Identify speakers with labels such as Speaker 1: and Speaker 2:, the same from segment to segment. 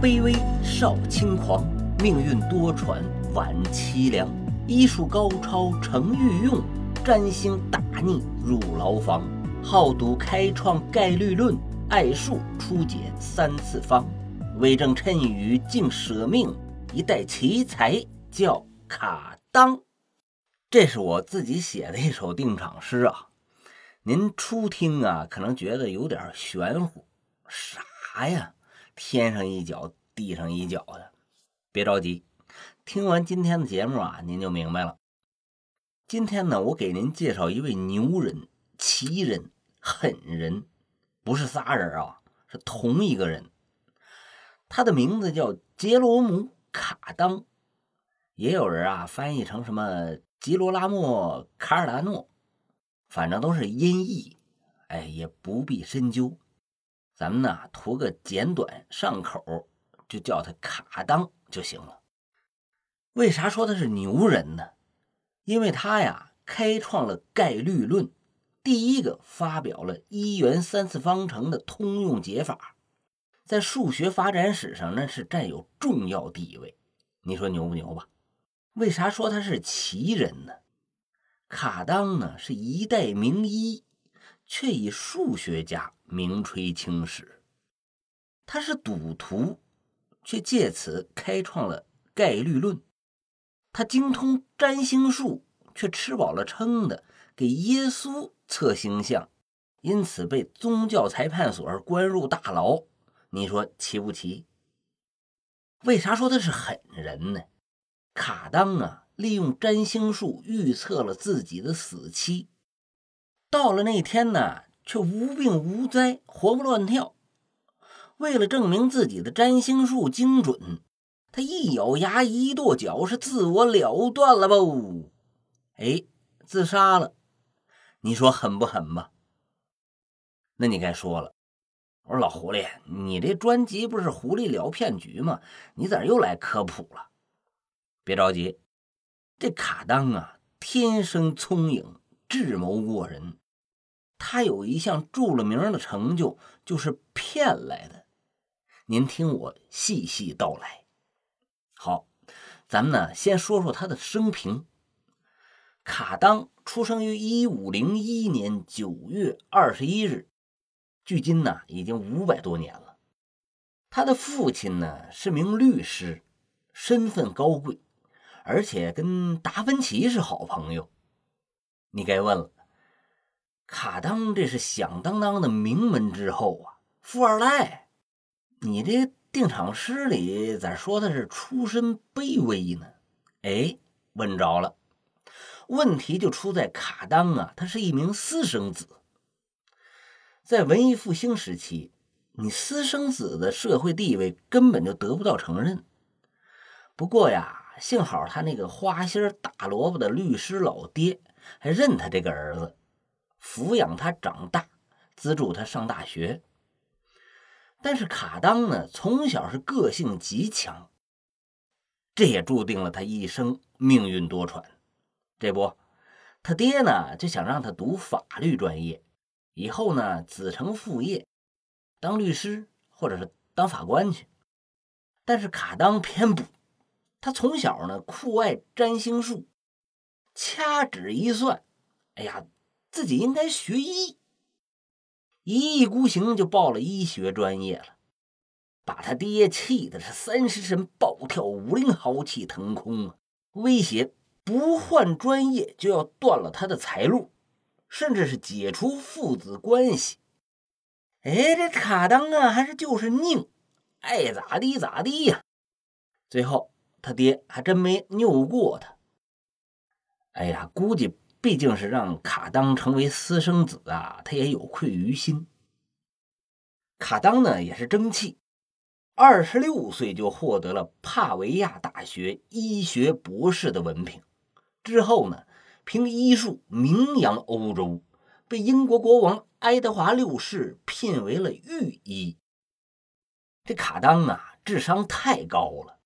Speaker 1: 卑微少轻狂，命运多舛晚凄凉。医术高超成御用，占星大逆入牢房。好赌开创概率论，爱术初解三次方。为政趁雨竟舍命，一代奇才叫卡当。这是我自己写的一首定场诗啊。您初听啊，可能觉得有点玄乎，啥呀？天上一脚，地上一脚的。别着急，听完今天的节目啊，您就明白了。今天呢，我给您介绍一位牛人、奇人、狠人，不是仨人啊，是同一个人。他的名字叫杰罗姆·卡当，也有人啊翻译成什么吉罗拉莫·卡尔达诺。反正都是音译，哎，也不必深究，咱们呢图个简短上口，就叫他卡当就行了。为啥说他是牛人呢？因为他呀开创了概率论，第一个发表了一元三次方程的通用解法，在数学发展史上那是占有重要地位。你说牛不牛吧？为啥说他是奇人呢？卡当呢是一代名医，却以数学家名垂青史。他是赌徒，却借此开创了概率论。他精通占星术，却吃饱了撑的给耶稣测星象，因此被宗教裁判所关入大牢。你说奇不奇？为啥说他是狠人呢？卡当啊！利用占星术预测了自己的死期，到了那天呢，却无病无灾，活蹦乱跳。为了证明自己的占星术精准，他一咬牙，一跺脚，是自我了断了不？哎，自杀了。你说狠不狠吧？那你该说了，我说老狐狸，你这专辑不是《狐狸聊骗局》吗？你咋又来科普了？别着急。这卡当啊，天生聪颖，智谋过人。他有一项著了名的成就，就是骗来的。您听我细细道来。好，咱们呢先说说他的生平。卡当出生于一五零一年九月二十一日，距今呢已经五百多年了。他的父亲呢是名律师，身份高贵。而且跟达芬奇是好朋友，你该问了，卡当这是响当当的名门之后啊，富二代，你这定场诗里咋说他是出身卑微呢？哎，问着了，问题就出在卡当啊，他是一名私生子，在文艺复兴时期，你私生子的社会地位根本就得不到承认。不过呀。幸好他那个花心大萝卜的律师老爹还认他这个儿子，抚养他长大，资助他上大学。但是卡当呢，从小是个性极强，这也注定了他一生命运多舛。这不，他爹呢就想让他读法律专业，以后呢子承父业，当律师或者是当法官去。但是卡当偏不。他从小呢酷爱占星术，掐指一算，哎呀，自己应该学医，一意孤行就报了医学专业了，把他爹气的是三十神暴跳，五灵豪气腾空啊！威胁不换专业就要断了他的财路，甚至是解除父子关系。哎，这卡当啊，还是就是拧，爱咋地咋地呀！最后。他爹还真没拗过他。哎呀，估计毕竟是让卡当成为私生子啊，他也有愧于心。卡当呢也是争气，二十六岁就获得了帕维亚大学医学博士的文凭。之后呢，凭医术名扬欧洲，被英国国王爱德华六世聘为了御医。这卡当啊，智商太高了。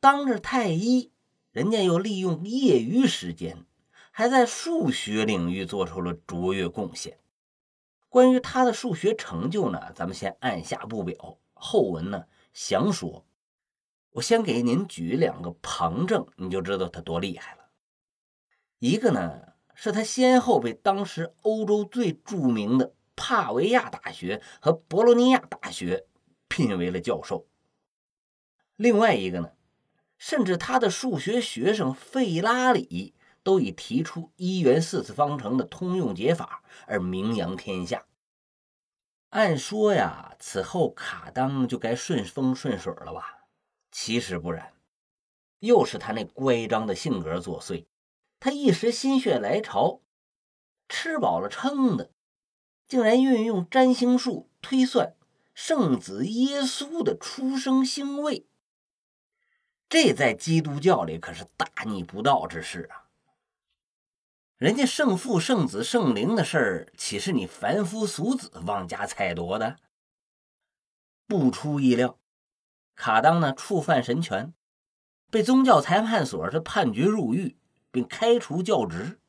Speaker 1: 当着太医，人家又利用业余时间，还在数学领域做出了卓越贡献。关于他的数学成就呢，咱们先按下不表，后文呢详说。我先给您举两个旁证，你就知道他多厉害了。一个呢，是他先后被当时欧洲最著名的帕维亚大学和博洛尼亚大学聘为了教授；另外一个呢，甚至他的数学学生费拉里都以提出一元四次方程的通用解法而名扬天下。按说呀，此后卡当就该顺风顺水了吧？其实不然，又是他那乖张的性格作祟。他一时心血来潮，吃饱了撑的，竟然运用占星术推算圣子耶稣的出生星位。这在基督教里可是大逆不道之事啊！人家圣父、圣子、圣灵的事儿，岂是你凡夫俗子妄加猜度的？不出意料。卡当呢触犯神权，被宗教裁判所是判决入狱，并开除教职。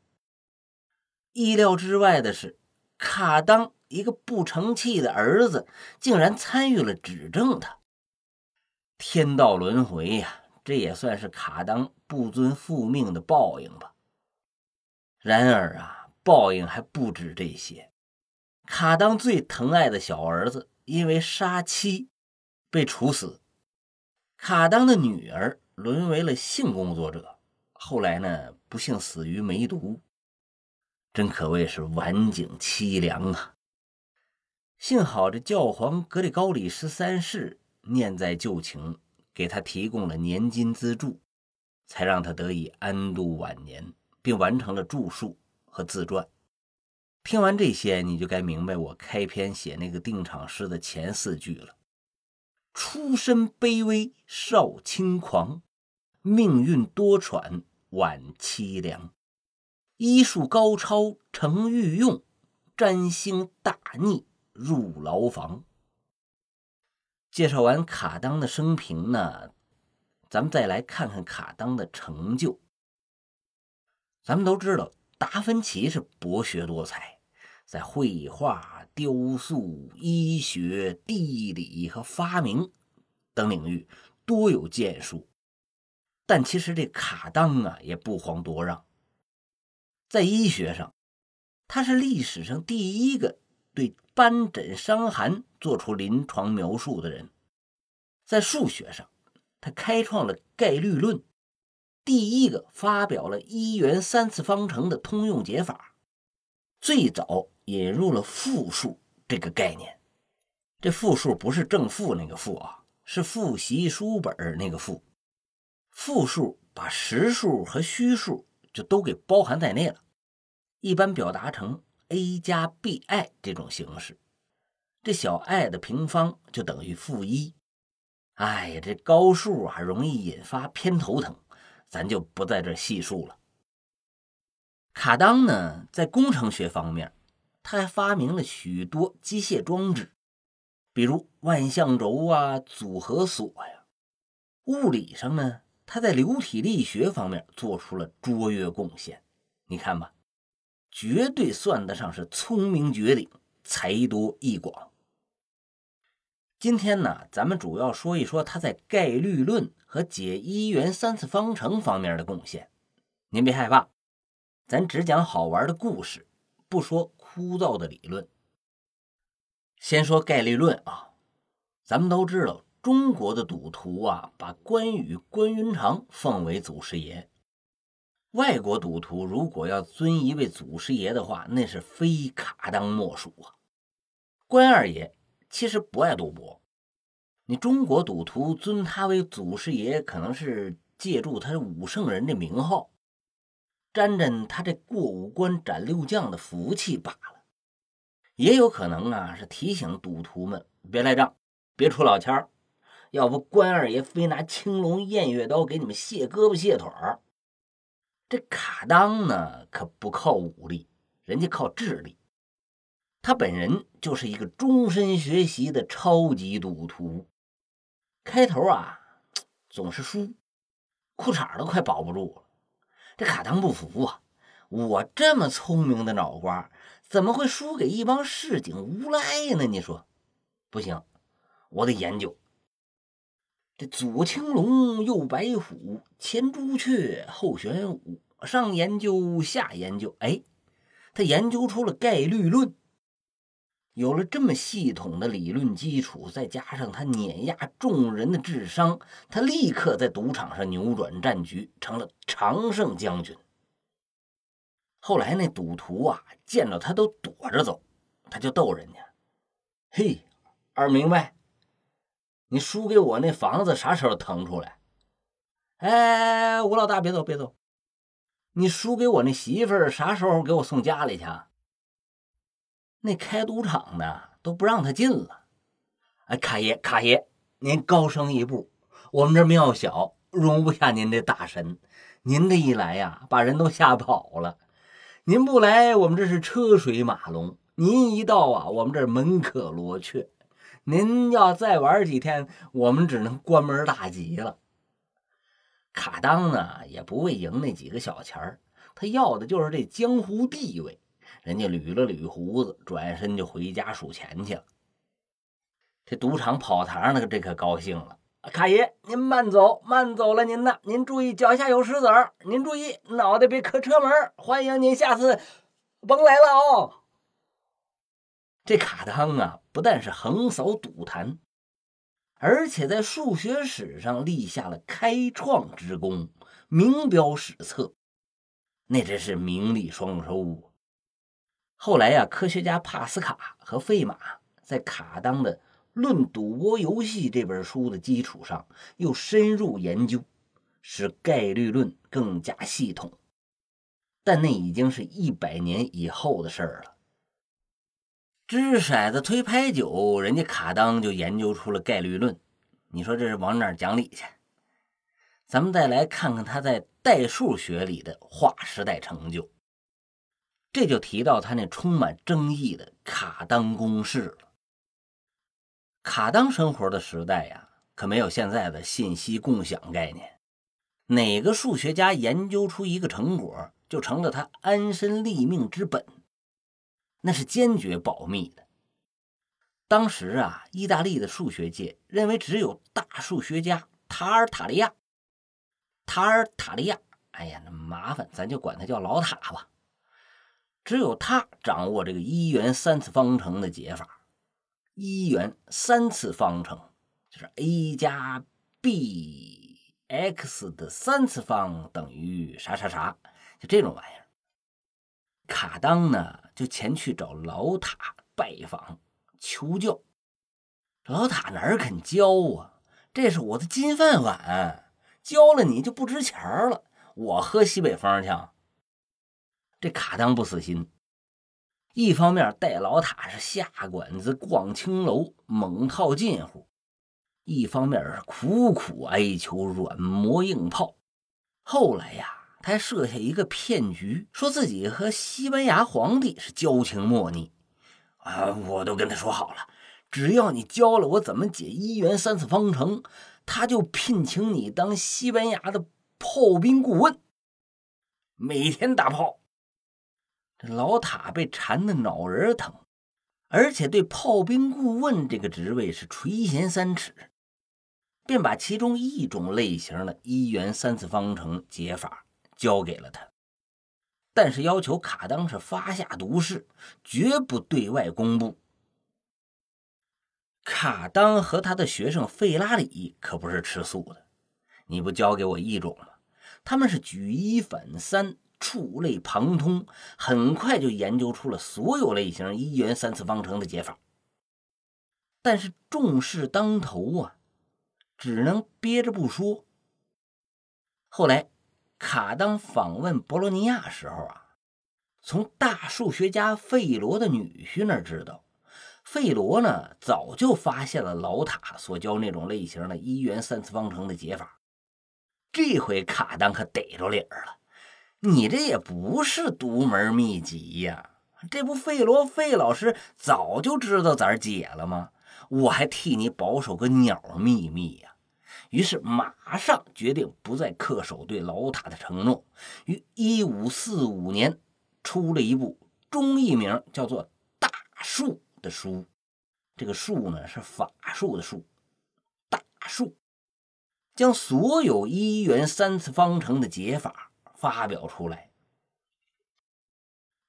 Speaker 1: 意料之外的是，卡当一个不成器的儿子，竟然参与了指证他。天道轮回呀，这也算是卡当不遵父命的报应吧。然而啊，报应还不止这些。卡当最疼爱的小儿子，因为杀妻被处死。卡当的女儿沦为了性工作者，后来呢，不幸死于梅毒，真可谓是晚景凄凉啊！幸好这教皇格里高里十三世念在旧情，给他提供了年金资助，才让他得以安度晚年，并完成了著述和自传。听完这些，你就该明白我开篇写那个定场诗的前四句了。出身卑微少轻狂，命运多舛晚凄凉。医术高超成御用，占星大逆入牢房。介绍完卡当的生平呢，咱们再来看看卡当的成就。咱们都知道，达芬奇是博学多才，在绘画。雕塑、医学、地理和发明等领域多有建树，但其实这卡当啊也不遑多让。在医学上，他是历史上第一个对斑疹伤寒做出临床描述的人；在数学上，他开创了概率论，第一个发表了一元三次方程的通用解法，最早。引入了复数这个概念，这复数不是正负那个负啊，是复习书本那个复。复数把实数和虚数就都给包含在内了，一般表达成 a 加 bi 这种形式。这小 i 的平方就等于负一。哎呀，这高数啊容易引发偏头疼，咱就不在这细数了。卡当呢，在工程学方面。他还发明了许多机械装置，比如万向轴啊、组合锁呀。物理上呢，他在流体力学方面做出了卓越贡献。你看吧，绝对算得上是聪明绝顶、才多艺广。今天呢，咱们主要说一说他在概率论和解一元三次方程方面的贡献。您别害怕，咱只讲好玩的故事，不说。枯燥的理论。先说概率论啊，咱们都知道，中国的赌徒啊，把关羽、关云长奉为祖师爷。外国赌徒如果要尊一位祖师爷的话，那是非卡当莫属啊。关二爷其实不爱赌博，你中国赌徒尊他为祖师爷，可能是借助他武圣人的名号。沾沾他这过五关斩六将的福气罢了，也有可能啊是提醒赌徒们别赖账，别出老千儿，要不关二爷非拿青龙偃月刀给你们卸胳膊卸腿儿。这卡当呢可不靠武力，人家靠智力，他本人就是一个终身学习的超级赌徒，开头啊总是输，裤衩都快保不住了。这卡当不服啊！我这么聪明的脑瓜，怎么会输给一帮市井无赖呢？你说，不行，我得研究。这左青龙，右白虎，前朱雀，后玄武，上研究，下研究，哎，他研究出了概率论。有了这么系统的理论基础，再加上他碾压众人的智商，他立刻在赌场上扭转战局，成了常胜将军。后来那赌徒啊，见着他都躲着走，他就逗人家：“嘿，二明白。”你输给我那房子啥时候腾出来？哎，吴老大别走别走！你输给我那媳妇儿啥时候给我送家里去？啊那开赌场的都不让他进了。哎，卡爷卡爷，您高升一步，我们这庙小，容不下您这大神。您这一来呀，把人都吓跑了。您不来，我们这是车水马龙；您一到啊，我们这门可罗雀。您要再玩几天，我们只能关门大吉了。卡当呢，也不为赢那几个小钱儿，他要的就是这江湖地位。人家捋了捋胡子，转身就回家数钱去了。这赌场跑堂那个这可高兴了，卡爷您慢走，慢走了您呐，您注意脚下有石子儿，您注意脑袋别磕车门。欢迎您下次甭来了哦。这卡汤啊，不但是横扫赌坛，而且在数学史上立下了开创之功，名标史册，那真是名利双收。后来呀，科学家帕斯卡和费马在卡当的《论赌博游戏》这本书的基础上，又深入研究，使概率论更加系统。但那已经是一百年以后的事儿了。掷骰子推牌九，人家卡当就研究出了概率论，你说这是往哪讲理去？咱们再来看看他在代数学里的划时代成就，这就提到他那充满争议的卡当公式了。卡当生活的时代呀，可没有现在的信息共享概念，哪个数学家研究出一个成果，就成了他安身立命之本。那是坚决保密的。当时啊，意大利的数学界认为只有大数学家塔尔塔利亚，塔尔塔利亚，哎呀，那麻烦，咱就管他叫老塔吧。只有他掌握这个一元三次方程的解法。一元三次方程就是 a 加 bx 的三次方等于啥啥啥，就这种玩意儿。卡当呢？就前去找老塔拜访求教，老塔哪肯教啊？这是我的金饭碗，教了你就不值钱了。我喝西北风去。这卡当不死心，一方面带老塔是下馆子、逛青楼、猛套近乎，一方面是苦苦哀求软磨硬泡。后来呀。他还设下一个骗局，说自己和西班牙皇帝是交情莫逆啊！我都跟他说好了，只要你教了我怎么解一元三次方程，他就聘请你当西班牙的炮兵顾问，每天打炮。这老塔被缠得脑仁疼，而且对炮兵顾问这个职位是垂涎三尺，便把其中一种类型的一元三次方程解法。交给了他，但是要求卡当是发下毒誓，绝不对外公布。卡当和他的学生费拉里可不是吃素的，你不教给我一种吗？他们是举一反三，触类旁通，很快就研究出了所有类型一元三次方程的解法。但是重事当头啊，只能憋着不说。后来。卡当访问博洛尼亚时候啊，从大数学家费罗的女婿那儿知道，费罗呢早就发现了老塔所教那种类型的一元三次方程的解法。这回卡当可逮着理儿了，你这也不是独门秘籍呀，这不费罗费老师早就知道咋解了吗？我还替你保守个鸟秘密呀。于是马上决定不再恪守对老塔的承诺，于一五四五年出了一部中译名叫做《大术》的书。这个术呢是法术的术，大术。将所有一元三次方程的解法发表出来。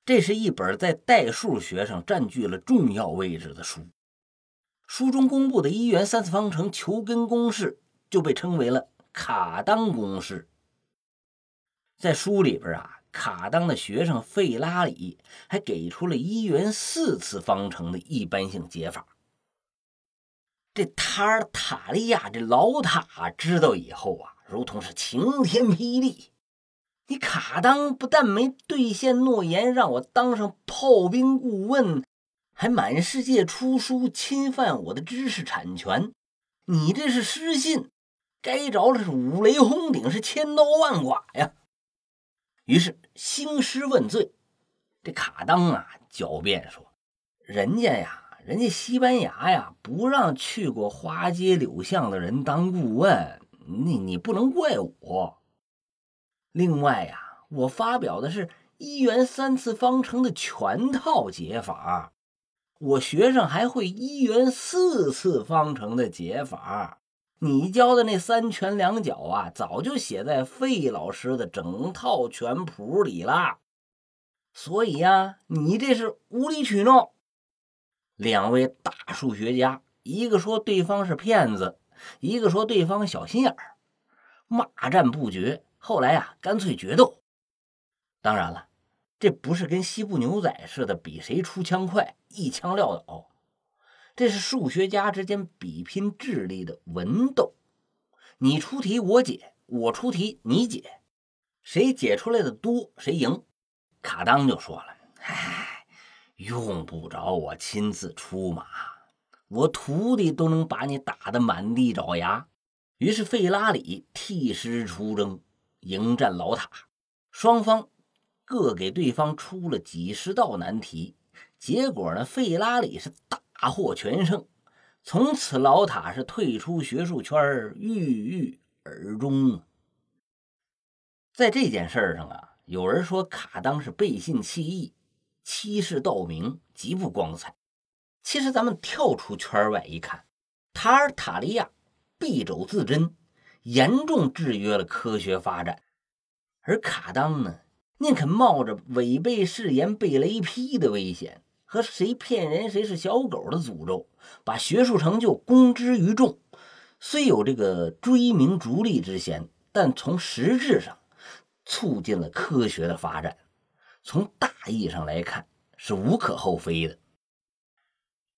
Speaker 1: 这是一本在代数学上占据了重要位置的书。书中公布的一元三次方程求根公式就被称为了卡当公式。在书里边啊，卡当的学生费拉里还给出了一元四次方程的一般性解法。这塔尔塔利亚这老塔知道以后啊，如同是晴天霹雳。你卡当不但没兑现诺言，让我当上炮兵顾问，还满世界出书侵犯我的知识产权，你这是失信，该着的是五雷轰顶，是千刀万剐呀！于是兴师问罪，这卡当啊狡辩说：“人家呀，人家西班牙呀，不让去过花街柳巷的人当顾问，你你不能怪我。”另外呀，我发表的是一元三次方程的全套解法，我学生还会一元四次方程的解法。你教的那三拳两脚啊，早就写在费老师的整套全谱里了。所以呀，你这是无理取闹。两位大数学家，一个说对方是骗子，一个说对方小心眼儿，骂战不绝。后来呀，干脆决斗。当然了，这不是跟西部牛仔似的比谁出枪快，一枪撂倒。这是数学家之间比拼智力的文斗。你出题我解，我出题你解，谁解出来的多谁赢。卡当就说了：“唉，用不着我亲自出马，我徒弟都能把你打得满地找牙。”于是费拉里替师出征。迎战老塔，双方各给对方出了几十道难题，结果呢，费拉里是大获全胜。从此，老塔是退出学术圈，郁郁而终。在这件事上啊，有人说卡当是背信弃义、欺世盗名，极不光彩。其实，咱们跳出圈外一看，塔尔塔利亚敝帚自珍。严重制约了科学发展，而卡当呢，宁肯冒着违背誓言被雷劈的危险和谁骗人谁是小狗的诅咒，把学术成就公之于众。虽有这个追名逐利之嫌，但从实质上促进了科学的发展。从大义上来看，是无可厚非的。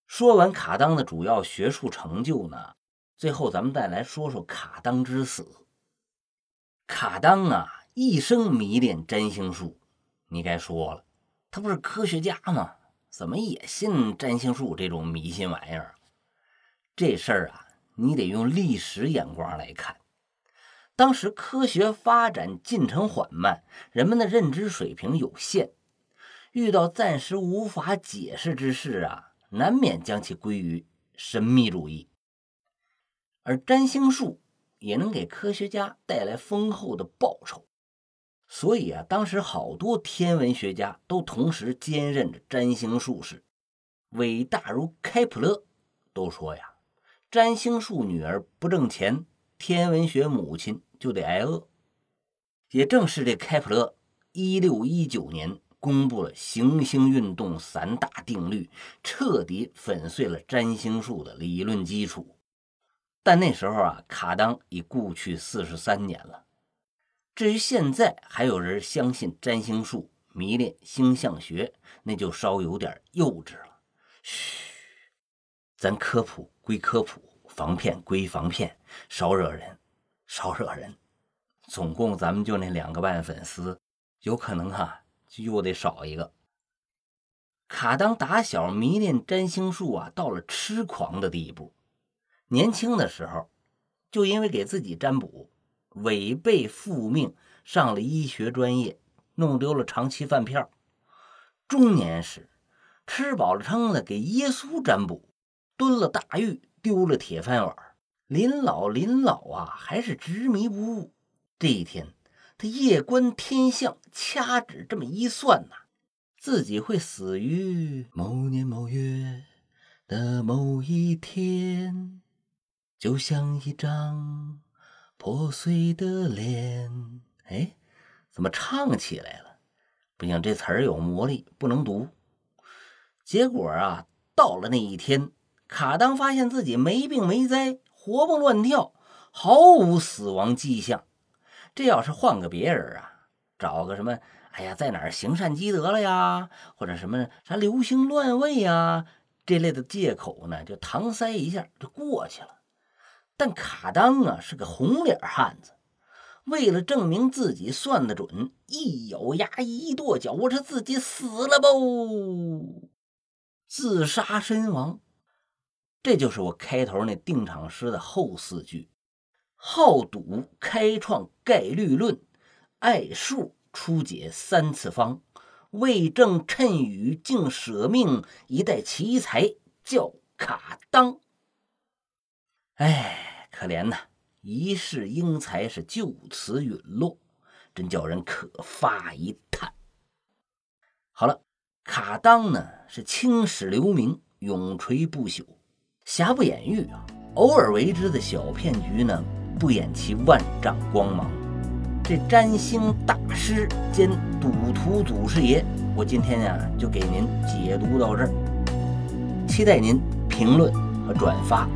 Speaker 1: 说完卡当的主要学术成就呢？最后，咱们再来说说卡当之死。卡当啊，一生迷恋占星术。你该说了，他不是科学家吗？怎么也信占星术这种迷信玩意儿？这事儿啊，你得用历史眼光来看。当时科学发展进程缓慢，人们的认知水平有限，遇到暂时无法解释之事啊，难免将其归于神秘主义。而占星术也能给科学家带来丰厚的报酬，所以啊，当时好多天文学家都同时兼任着占星术士。伟大如开普勒都说呀：“占星术女儿不挣钱，天文学母亲就得挨饿。”也正是这开普勒，一六一九年公布了行星运动三大定律，彻底粉碎了占星术的理论基础。但那时候啊，卡当已故去四十三年了。至于现在还有人相信占星术、迷恋星象学，那就稍有点幼稚了。嘘，咱科普归科普，防骗归防骗，少惹人，少惹人。总共咱们就那两个万粉丝，有可能哈又得少一个。卡当打小迷恋占星术啊，到了痴狂的地步。年轻的时候，就因为给自己占卜，违背父命上了医学专业，弄丢了长期饭票。中年时，吃饱了撑的给耶稣占卜，蹲了大狱，丢了铁饭碗。临老临老啊，还是执迷不悟。这一天，他夜观天象，掐指这么一算呐，自己会死于某年某月的某一天。就像一张破碎的脸。哎，怎么唱起来了？不行，这词儿有魔力，不能读。结果啊，到了那一天，卡当发现自己没病没灾，活蹦乱跳，毫无死亡迹象。这要是换个别人啊，找个什么，哎呀，在哪儿行善积德了呀，或者什么啥流星乱位呀这类的借口呢，就搪塞一下就过去了。但卡当啊是个红脸汉子，为了证明自己算得准，一咬牙，一跺脚，我说自己死了不，自杀身亡。这就是我开头那定场诗的后四句：好赌开创概率论，爱数初解三次方，为政趁雨竟舍命，一代奇才叫卡当。哎，可怜呐！一世英才是就此陨落，真叫人可发一叹。好了，卡当呢是青史留名，永垂不朽，瑕不掩瑜啊。偶尔为之的小骗局呢，不掩其万丈光芒。这占星大师兼赌徒祖师爷，我今天呀就给您解读到这儿，期待您评论和转发。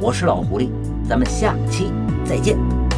Speaker 1: 我是老狐狸，咱们下期再见。